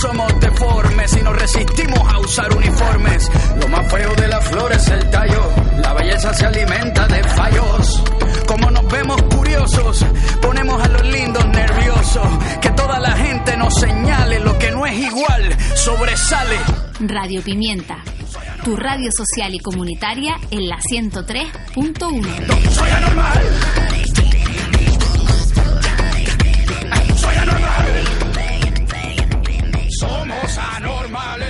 somos deformes y nos resistimos a usar uniformes. Lo más feo de la flor es el tallo, la belleza se alimenta de fallos. Como nos vemos curiosos, ponemos a los lindos nerviosos. Que toda la gente nos señale lo que no es igual, sobresale. Radio Pimienta, tu radio social y comunitaria en la 103.1. Soy anormal, my